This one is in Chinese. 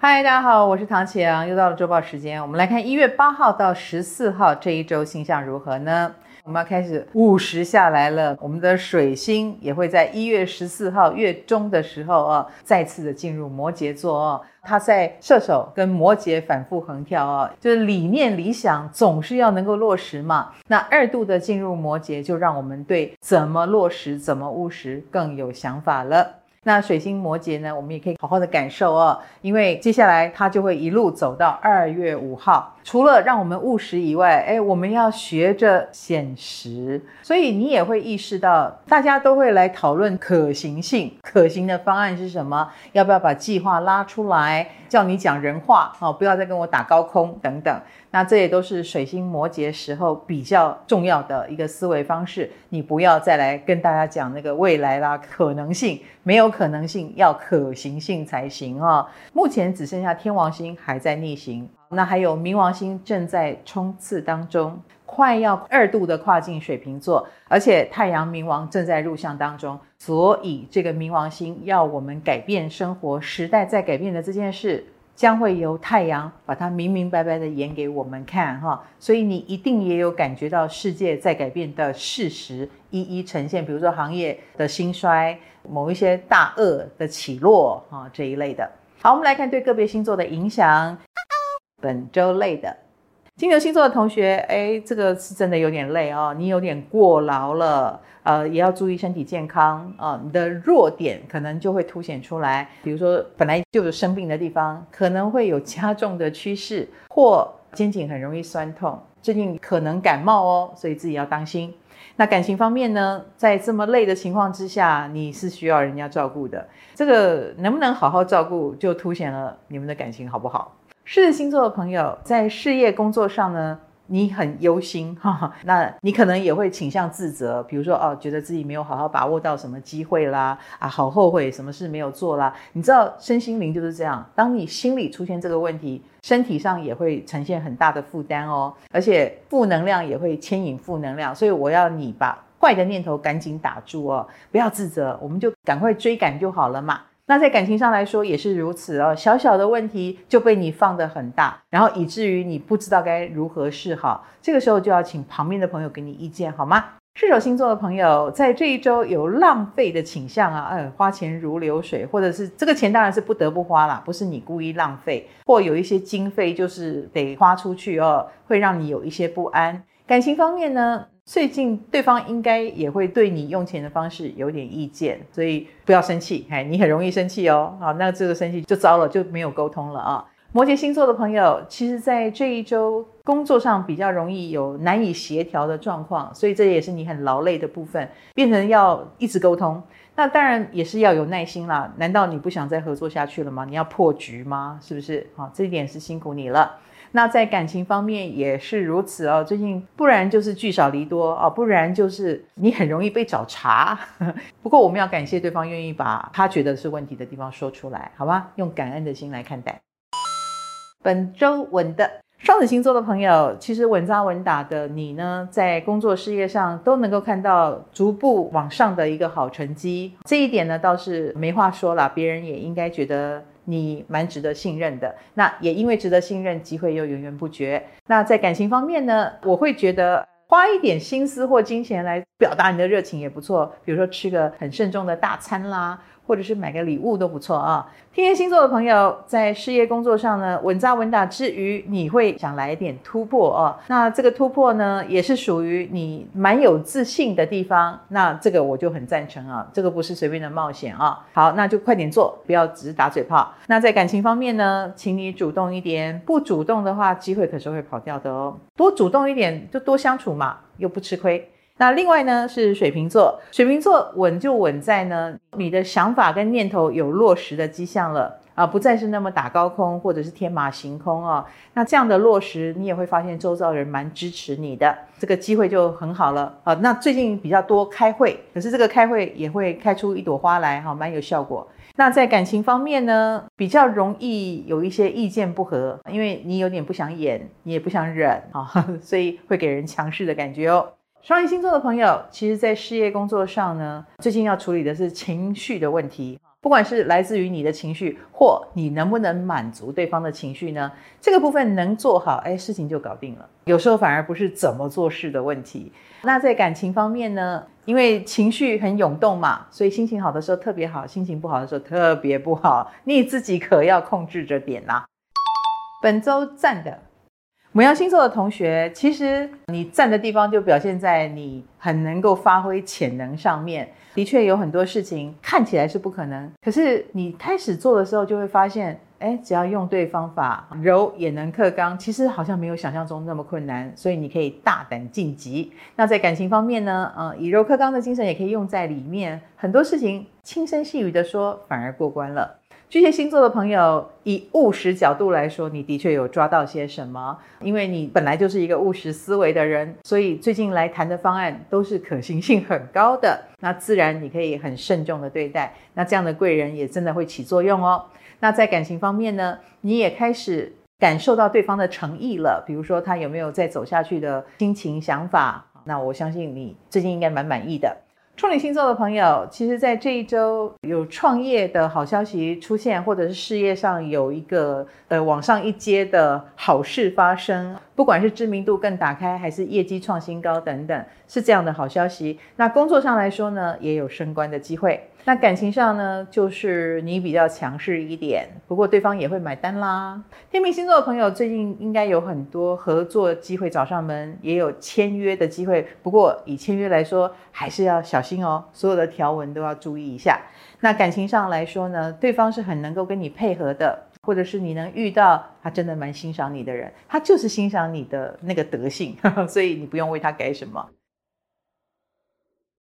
嗨，大家好，我是唐綺阳，又到了周报时间，我们来看一月八号到十四号这一周星象如何呢？我们要开始午时下来了，我们的水星也会在一月十四号月中的时候啊，再次的进入摩羯座哦。它在射手跟摩羯反复横跳哦，就是理念理想总是要能够落实嘛。那二度的进入摩羯，就让我们对怎么落实、怎么务实更有想法了。那水星摩羯呢，我们也可以好好的感受哦，因为接下来它就会一路走到二月五号。除了让我们务实以外，哎，我们要学着现实，所以你也会意识到，大家都会来讨论可行性，可行的方案是什么？要不要把计划拉出来，叫你讲人话哦，不要再跟我打高空等等。那这也都是水星摩羯时候比较重要的一个思维方式。你不要再来跟大家讲那个未来啦，可能性没有可能性，要可行性才行哦。目前只剩下天王星还在逆行，那还有冥王星正在冲刺当中，快要二度的跨进水瓶座，而且太阳冥王正在入相当中，所以这个冥王星要我们改变生活，时代在改变的这件事。将会由太阳把它明明白白的演给我们看哈，所以你一定也有感觉到世界在改变的事实一一呈现，比如说行业的兴衰，某一些大鳄的起落哈这一类的。好，我们来看对个别星座的影响，本周类的。金牛星座的同学，哎，这个是真的有点累哦，你有点过劳了，呃，也要注意身体健康啊，你的弱点可能就会凸显出来，比如说本来就有生病的地方，可能会有加重的趋势，或肩颈很容易酸痛，最近可能感冒哦，所以自己要当心。那感情方面呢，在这么累的情况之下，你是需要人家照顾的，这个能不能好好照顾，就凸显了你们的感情好不好？狮子星座的朋友在事业工作上呢，你很忧心哈，那你可能也会倾向自责，比如说哦，觉得自己没有好好把握到什么机会啦，啊，好后悔什么事没有做啦。你知道身心灵就是这样，当你心里出现这个问题，身体上也会呈现很大的负担哦，而且负能量也会牵引负能量，所以我要你把坏的念头赶紧打住哦，不要自责，我们就赶快追赶就好了嘛。那在感情上来说也是如此哦，小小的问题就被你放得很大，然后以至于你不知道该如何是好。这个时候就要请旁边的朋友给你意见，好吗？射手星座的朋友在这一周有浪费的倾向啊，呃，花钱如流水，或者是这个钱当然是不得不花啦，不是你故意浪费，或有一些经费就是得花出去哦，会让你有一些不安。感情方面呢？最近对方应该也会对你用钱的方式有点意见，所以不要生气，哎，你很容易生气哦，好，那这个生气就糟了，就没有沟通了啊。摩羯星座的朋友，其实在这一周工作上比较容易有难以协调的状况，所以这也是你很劳累的部分，变成要一直沟通。那当然也是要有耐心啦，难道你不想再合作下去了吗？你要破局吗？是不是？好，这一点是辛苦你了。那在感情方面也是如此哦，最近不然就是聚少离多哦，不然就是你很容易被找茬。不过我们要感谢对方愿意把他觉得是问题的地方说出来，好吗？用感恩的心来看待。本周稳的双子星座的朋友，其实稳扎稳打的你呢，在工作事业上都能够看到逐步往上的一个好成绩，这一点呢倒是没话说了，别人也应该觉得。你蛮值得信任的，那也因为值得信任，机会又源源不绝。那在感情方面呢，我会觉得花一点心思或金钱来表达你的热情也不错，比如说吃个很慎重的大餐啦。或者是买个礼物都不错啊。天蝎星座的朋友在事业工作上呢，稳扎稳打之余，你会想来一点突破哦。那这个突破呢，也是属于你蛮有自信的地方。那这个我就很赞成啊，这个不是随便的冒险啊。好，那就快点做，不要只是打嘴炮。那在感情方面呢，请你主动一点，不主动的话，机会可是会跑掉的哦。多主动一点，就多相处嘛，又不吃亏。那另外呢，是水瓶座，水瓶座稳就稳在呢，你的想法跟念头有落实的迹象了啊，不再是那么打高空或者是天马行空啊。那这样的落实，你也会发现周遭人蛮支持你的，这个机会就很好了啊。那最近比较多开会，可是这个开会也会开出一朵花来，哈，蛮有效果。那在感情方面呢，比较容易有一些意见不合，因为你有点不想演，你也不想忍啊，所以会给人强势的感觉哦。双鱼星座的朋友，其实，在事业工作上呢，最近要处理的是情绪的问题。不管是来自于你的情绪，或你能不能满足对方的情绪呢？这个部分能做好，哎，事情就搞定了。有时候反而不是怎么做事的问题。那在感情方面呢？因为情绪很涌动嘛，所以心情好的时候特别好，心情不好的时候特别不好。你自己可要控制着点呐。本周赞的。牡羊星座的同学，其实你站的地方就表现在你很能够发挥潜能上面。的确有很多事情看起来是不可能，可是你开始做的时候就会发现，哎，只要用对方法，柔也能克刚，其实好像没有想象中那么困难。所以你可以大胆晋级。那在感情方面呢？嗯，以柔克刚的精神也可以用在里面，很多事情轻声细语的说，反而过关了。巨蟹星座的朋友，以务实角度来说，你的确有抓到些什么，因为你本来就是一个务实思维的人，所以最近来谈的方案都是可行性很高的，那自然你可以很慎重的对待，那这样的贵人也真的会起作用哦。那在感情方面呢，你也开始感受到对方的诚意了，比如说他有没有再走下去的心情想法，那我相信你最近应该蛮满意的。处女星座的朋友，其实，在这一周有创业的好消息出现，或者是事业上有一个呃往上一阶的好事发生，不管是知名度更打开，还是业绩创新高等等，是这样的好消息。那工作上来说呢，也有升官的机会。那感情上呢，就是你比较强势一点，不过对方也会买单啦。天秤星座的朋友最近应该有很多合作机会找上门，也有签约的机会。不过以签约来说，还是要小心哦，所有的条文都要注意一下。那感情上来说呢，对方是很能够跟你配合的，或者是你能遇到他真的蛮欣赏你的人，他就是欣赏你的那个德性，所以你不用为他改什么。